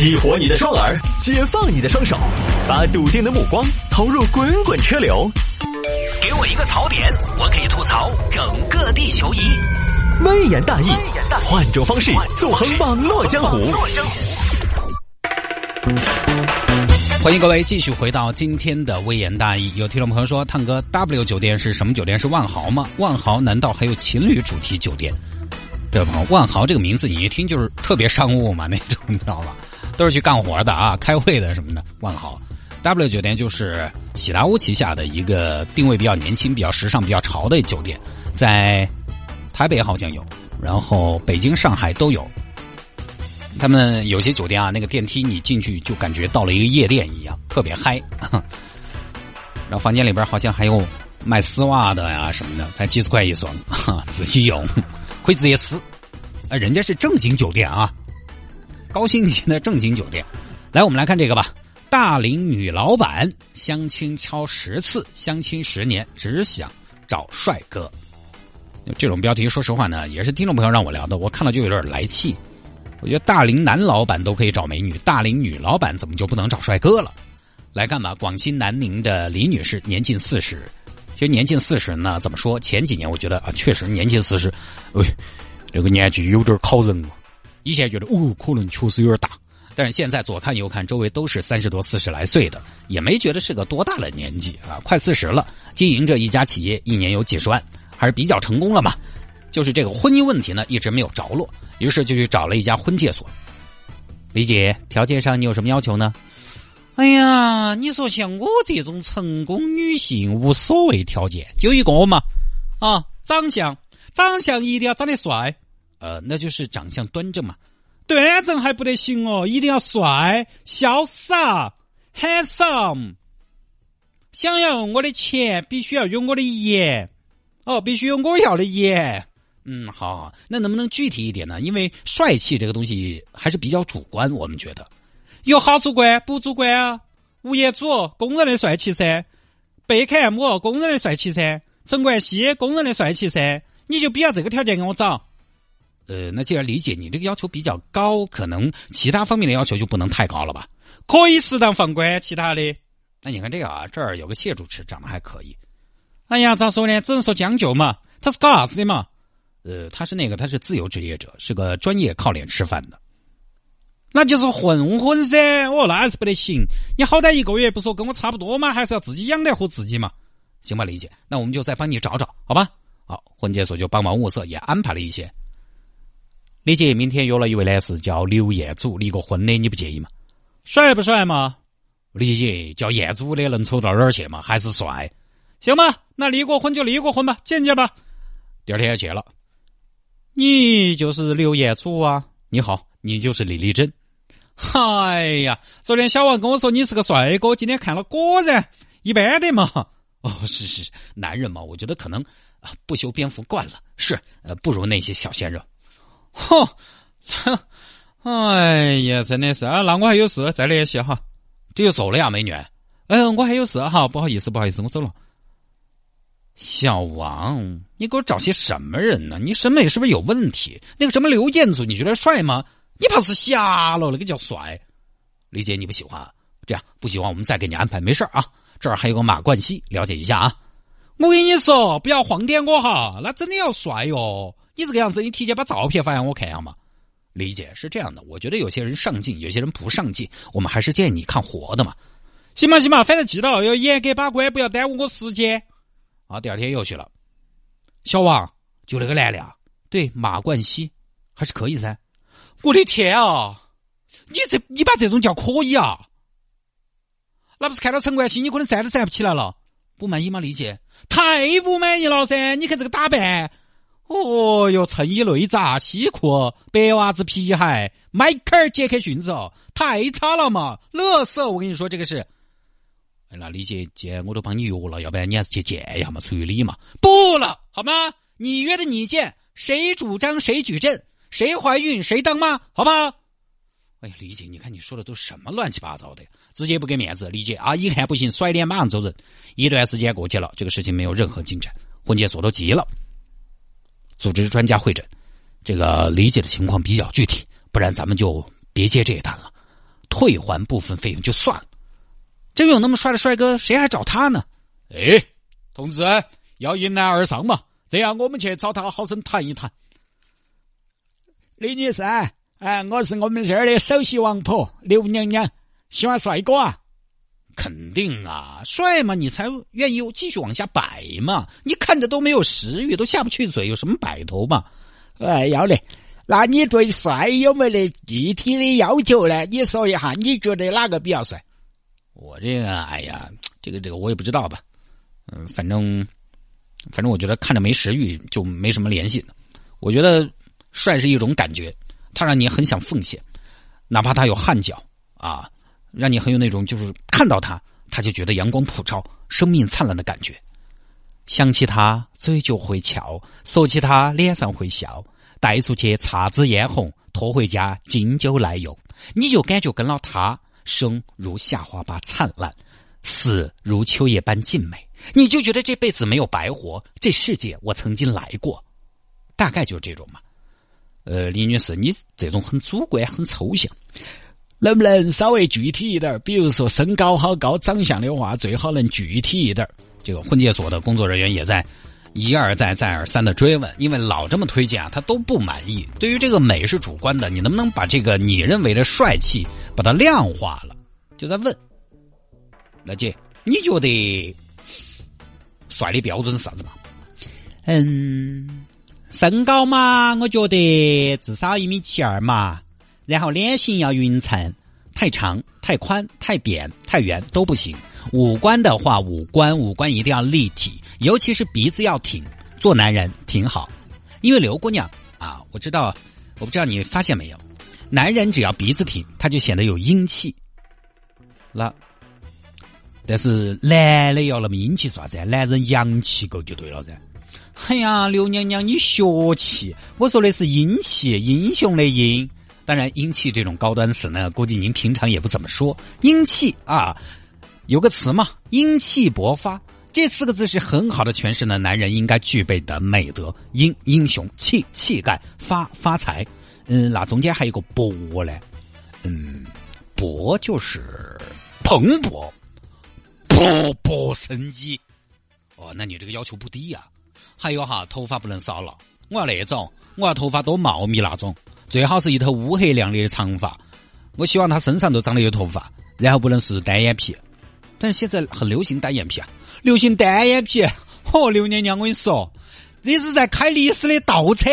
激活你的双耳，解放你的双手，把笃定的目光投入滚滚车流。给我一个槽点，我可以吐槽整个地球仪。微言大义，换种方式纵横网络江湖。欢迎各位继续回到今天的微言大义。有听众朋友说，探哥 W 酒店是什么酒店？是万豪吗？万豪难道还有情侣主题酒店？对吧，万豪这个名字你一听就是特别商务嘛那种，你知道吧？都是去干活的啊，开会的什么的。万豪 W 酒店就是喜达屋旗下的一个定位比较年轻、比较时尚、比较潮的酒店，在台北好像有，然后北京、上海都有。他们有些酒店啊，那个电梯你进去就感觉到了一个夜店一样，特别嗨。然后房间里边好像还有卖丝袜的呀什么的，才几十块一双，仔细用可以直接撕。啊，人家是正经酒店啊，高星级的正经酒店。来，我们来看这个吧。大龄女老板相亲超十次，相亲十年只想找帅哥。这种标题，说实话呢，也是听众朋友让我聊的，我看了就有点来气。我觉得大龄男老板都可以找美女，大龄女老板怎么就不能找帅哥了？来看吧，广西南宁的李女士年近四十，其实年近四十呢，怎么说？前几年我觉得啊，确实年近四十，哎，这个年纪有点考人了。以前觉得哦，可能确实有点大，但是现在左看右看，周围都是三十多、四十来岁的，也没觉得是个多大的年纪啊，快四十了，经营着一家企业，一年有几十万，还是比较成功了嘛。就是这个婚姻问题呢，一直没有着落，于是就去找了一家婚介所。李姐，条件上你有什么要求呢？哎呀，你说像我这种成功女性，无所谓条件，就一个嘛，啊，长相，长相一定要长得帅，呃，那就是长相端正嘛，端正还不得行哦，一定要帅、潇洒、handsome。想要我的钱，必须要有我的颜，哦，必须有我要的颜。嗯，好好，那能不能具体一点呢？因为帅气这个东西还是比较主观，我们觉得有好主观不主观啊。吴彦祖公认的帅气噻，贝克汉姆公认的帅气噻，陈冠希公认的帅气噻，你就比较这个条件给我找。呃，那既然理解你这个要求比较高，可能其他方面的要求就不能太高了吧？可以适当放宽其他的。那你看这个啊，这儿有个谢主持，长得还可以。哎呀，咋说呢？只能说将就嘛。他是搞啥子的嘛？呃，他是那个，他是自由职业者，是个专业靠脸吃饭的，那就是混混噻。哦，那还是不得行。你好歹一个月不说跟我差不多嘛，还是要自己养得活自己嘛。行吧，李姐，那我们就再帮你找找，好吧？好，婚介所就帮忙物色，也安排了一些。李姐明天约了一位男士叫刘彦祖，离过婚的，你不介意吗？帅不帅嘛？李姐叫彦祖的能丑到哪儿去嘛？还是帅。行吧，那离过婚就离过婚吧，见见吧。第二天要去了。你就是刘彦祖啊！你好，你就是李丽珍。哎呀，昨天小王跟我说你是个帅哥，今天看了果然一般的嘛。哦，是是是，男人嘛，我觉得可能啊不修边幅惯了，是呃不如那些小鲜肉。嚯，哎呀，真的是啊，那我还有事，再联系哈。这就走了呀，美女。嗯，我还有事哈，不好意思，不好意思，我走了。小王，你给我找些什么人呢？你审美是不是有问题？那个什么刘建祖，你觉得帅吗？你怕是瞎了？那个叫帅。李姐，你不喜欢？这样不喜欢，我们再给你安排，没事啊。这儿还有个马冠希，了解一下啊。我跟你说，不要晃点我哈，那真的要帅哟。你这个样子，你提前把照片发给我看一下嘛。李姐是这样的，我觉得有些人上镜，有些人不上镜，我们还是建议你看活的嘛。行吧，行吧，反正记到要严格把关，不要耽误我时间。啊，第二天又去了。小王，就那个男的啊，对，马冠希，还是可以噻。我的天啊，你这你把这种叫可以啊？那不是看到陈冠希，你可能站都站不起来了。不满意吗，李姐？太不满意了噻！你看这个打扮，哦哟，衬衣内扎西裤，白袜子皮鞋，迈克尔杰克逊子哦，太差了嘛！乐色，我跟你说，这个是。哎，那李姐，姐我都帮你约了，要不然你还是去见一下嘛，出于礼嘛。不了，好吗？你约的你见，谁主张谁举证，谁怀孕谁当妈，好吗？哎呀，李姐，你看你说的都什么乱七八糟的，直接不给面子。李姐啊，一看不行，甩脸马上走人。一段时间过去了，这个事情没有任何进展，婚介所都急了，组织专家会诊。这个理解的情况比较具体，不然咱们就别接这一单了。退还部分费用就算了。真有那么帅的帅哥，谁还找他呢？哎，同志，要迎难而上嘛，这样我们去找他好生谈一谈。李女士，哎，我是我们这儿的首席王婆刘娘娘，喜欢帅哥啊？肯定啊，帅嘛，你才愿意继续往下摆嘛。你看着都没有食欲，都下不去嘴，有什么摆头嘛？哎，要得。那你对帅有没得具体的要求呢？你说一下，你觉得哪个比较帅？我这个，哎呀，这个这个我也不知道吧。嗯，反正反正我觉得看着没食欲就没什么联系。我觉得帅是一种感觉，他让你很想奉献，哪怕他有汗脚啊。让你很有那种，就是看到他，他就觉得阳光普照、生命灿烂的感觉。想起他，嘴角会翘；说起他，脸上会笑。带出去，姹紫嫣红；拖回家，经久耐用。你就感觉跟了他，生如夏花般灿烂，死如秋叶般静美。你就觉得这辈子没有白活，这世界我曾经来过。大概就是这种嘛。呃，李女士，你这种很主观、很抽象。能不能稍微具体一点？比如说身高好高，长相的话最好能具体一点。这个婚介所的工作人员也在一而再、再而三的追问，因为老这么推荐啊，他都不满意。对于这个美是主观的，你能不能把这个你认为的帅气把它量化了？就在问，老姐，你觉得帅的标准是啥子嘛？嗯，身高嘛，我觉得至少一米七二嘛。然后脸型要匀称，太长、太宽、太扁、太圆都不行。五官的话，五官五官一定要立体，尤其是鼻子要挺。做男人挺好，因为刘姑娘啊，我知道，我不知道你发现没有，男人只要鼻子挺，他就显得有英气。那，但是男的要那么英气做啥子？男人阳气够就对了噻。哎呀，刘娘娘你学气，我说的是英气，英雄的英。当然，英气这种高端词呢，估计您平常也不怎么说。英气啊，有个词嘛，英气勃发，这四个字是很好的诠释呢男人应该具备的美德：英英雄气气概发发财。嗯，那中间还有个勃呢，嗯，勃就是蓬勃勃勃生机。哦，那你这个要求不低呀。还有哈，头发不能少了，我要那种，我要头发多茂密那种。最好是一头乌黑亮丽的长发，我希望他身上都长得有头发，然后不能是单眼皮。但是现在很流行单眼皮啊，流行单眼皮。嚯，刘娘娘，我跟你说，你是在开历史的倒车。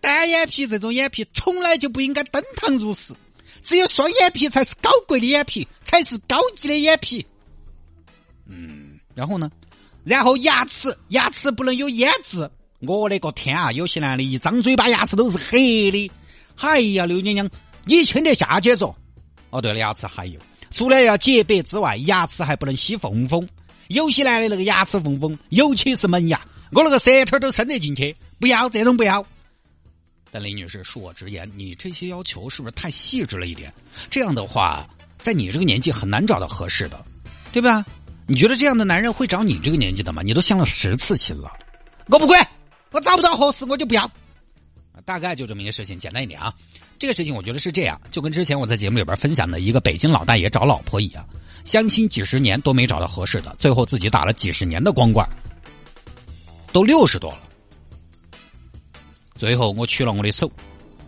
单眼皮这种眼皮从来就不应该登堂入室，只有双眼皮才是高贵的眼皮，才是高级的眼皮。嗯，然后呢？然后牙齿，牙齿不能有烟渍。我的个天啊！有些男的一张嘴巴牙齿都是黑的。哎呀，刘娘娘，你听得下去说？哦，对了，牙齿还有，除了要洁白之外，牙齿还不能吸缝缝。有些男的那个牙齿缝缝，尤其是门牙，我那个舌头都伸得进去。不要这种，不要。但李女士，恕我直言，你这些要求是不是太细致了一点？这样的话，在你这个年纪很难找到合适的，对吧？你觉得这样的男人会找你这个年纪的吗？你都相了十次亲了，我不管，我找不到合适，我就不要。大概就这么一个事情，简单一点啊。这个事情我觉得是这样，就跟之前我在节目里边分享的一个北京老大爷找老婆一样，相亲几十年都没找到合适的，最后自己打了几十年的光棍，都六十多了，最后我取了我的手。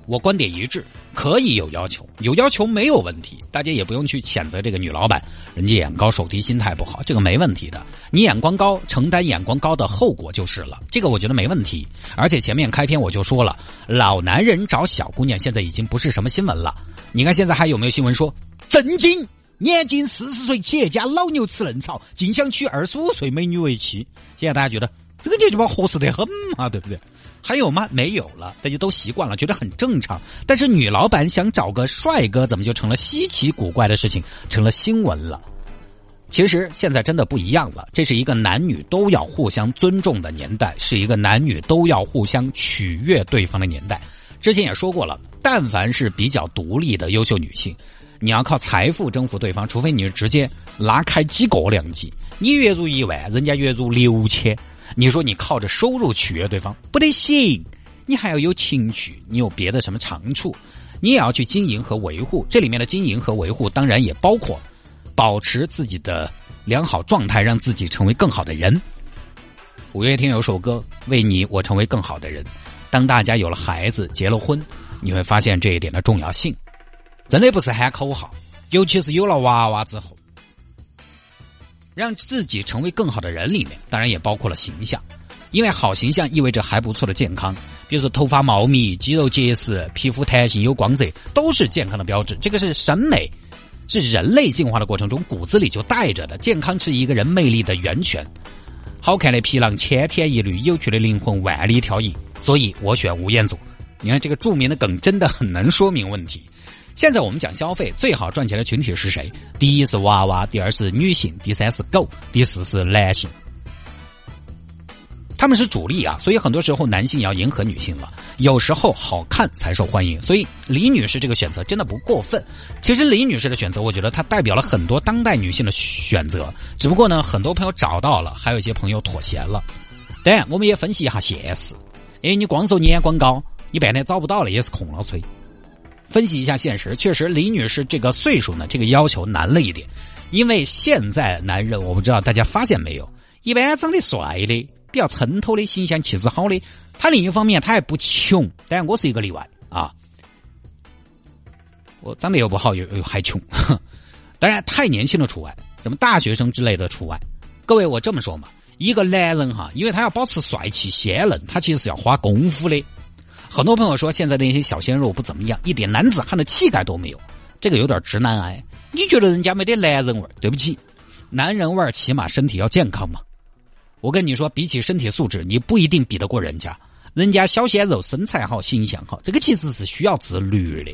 我观点一致，可以有要求，有要求没有问题，大家也不用去谴责这个女老板，人家眼高手低，心态不好，这个没问题的。你眼光高，承担眼光高的后果就是了，这个我觉得没问题。而且前面开篇我就说了，老男人找小姑娘现在已经不是什么新闻了。你看现在还有没有新闻说，震惊，年仅四十岁企业家老牛吃嫩草，竟想娶二十五岁美女为妻。现在大家觉得这个就把合适得很嘛，对不对？还有吗？没有了，大家都习惯了，觉得很正常。但是女老板想找个帅哥，怎么就成了稀奇古怪的事情，成了新闻了？其实现在真的不一样了，这是一个男女都要互相尊重的年代，是一个男女都要互相取悦对方的年代。之前也说过了，但凡是比较独立的优秀女性，你要靠财富征服对方，除非你是直接拉开几个量级，你月入一万，人家月入六千。你说你靠着收入取悦对方不得行，你还要有情趣，你有别的什么长处？你也要去经营和维护。这里面的经营和维护，当然也包括保持自己的良好状态，让自己成为更好的人。五月天有首歌《为你我成为更好的人》，当大家有了孩子、结了婚，你会发现这一点的重要性。真的不是喊口号，尤其是有了娃娃之后，让自己成为更好的人里面，当然也包括了形象。因为好形象意味着还不错的健康，比如说头发茂密、肌肉结实、皮肤弹性有光泽，都是健康的标志。这个是审美，是人类进化的过程中骨子里就带着的。健康是一个人魅力的源泉。好看的皮囊千篇一律，有趣的灵魂万里挑一。所以我选吴彦祖。你看这个著名的梗真的很能说明问题。现在我们讲消费，最好赚钱的群体是谁？第一是娃娃，第二是女性，第三是狗，第四是男性。他们是主力啊，所以很多时候男性也要迎合女性了。有时候好看才受欢迎，所以李女士这个选择真的不过分。其实李女士的选择，我觉得她代表了很多当代女性的选择。只不过呢，很多朋友找到了，还有一些朋友妥协了。当然，我们也分析一下现实。哎，你光说眼光高，你半天找不到了也是空了吹。分析一下现实，确实李女士这个岁数呢，这个要求难了一点。因为现在男人，我不知道大家发现没有，一般长得帅的。比较衬托的形象气质好的，他另一方面他还不穷，当然我是一个例外啊，我长得又不好又又还穷，当然太年轻的除外，什么大学生之类的除外。各位我这么说嘛，一个男人哈，因为他要保持帅气鲜嫩，他其实是要花功夫的。很多朋友说现在的一些小鲜肉不怎么样，一点男子汉的气概都没有，这个有点直男癌。你觉得人家没得男人味儿？对不起，男人味儿起码身体要健康嘛。我跟你说，比起身体素质，你不一定比得过人家。人家小鲜肉身材好，形象好，这个其实是需要自律的。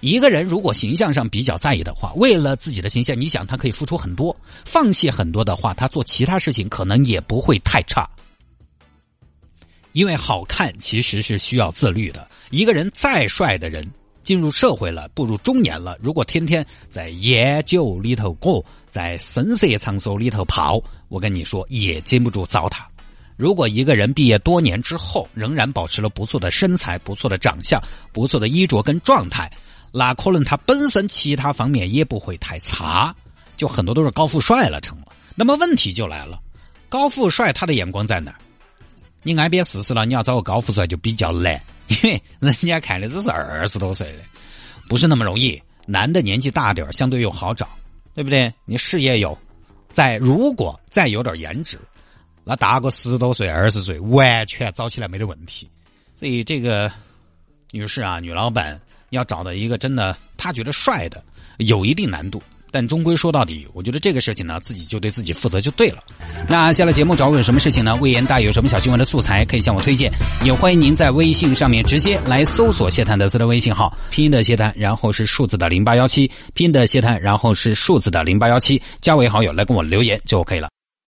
一个人如果形象上比较在意的话，为了自己的形象，你想他可以付出很多，放弃很多的话，他做其他事情可能也不会太差。因为好看其实是需要自律的。一个人再帅的人。进入社会了，步入中年了。如果天天在烟酒里头过，在声色场所里头泡，我跟你说也经不住糟蹋。如果一个人毕业多年之后，仍然保持了不错的身材、不错的长相、不错的衣着跟状态，那可能他本身其他方面也不会太差。就很多都是高富帅了成了。那么问题就来了，高富帅他的眼光在哪儿？你挨边试试了，你要找个高富帅就比较难。因为人家看的只是二十多岁的，不是那么容易。男的年纪大点相对又好找，对不对？你事业有，再如果再有点颜值，那大个十多岁、二十岁，完全找起来没得问题。所以这个女士啊，女老板要找到一个真的她觉得帅的，有一定难度。但终归说到底，我觉得这个事情呢，自己就对自己负责就对了。那下了节目找我有什么事情呢？魏延大有什么小新闻的素材可以向我推荐，也欢迎您在微信上面直接来搜索谢探德斯的微信号，拼音的谢探，然后是数字的零八幺七，拼音的谢探，然后是数字的零八幺七，加为好友来跟我留言就 OK 了。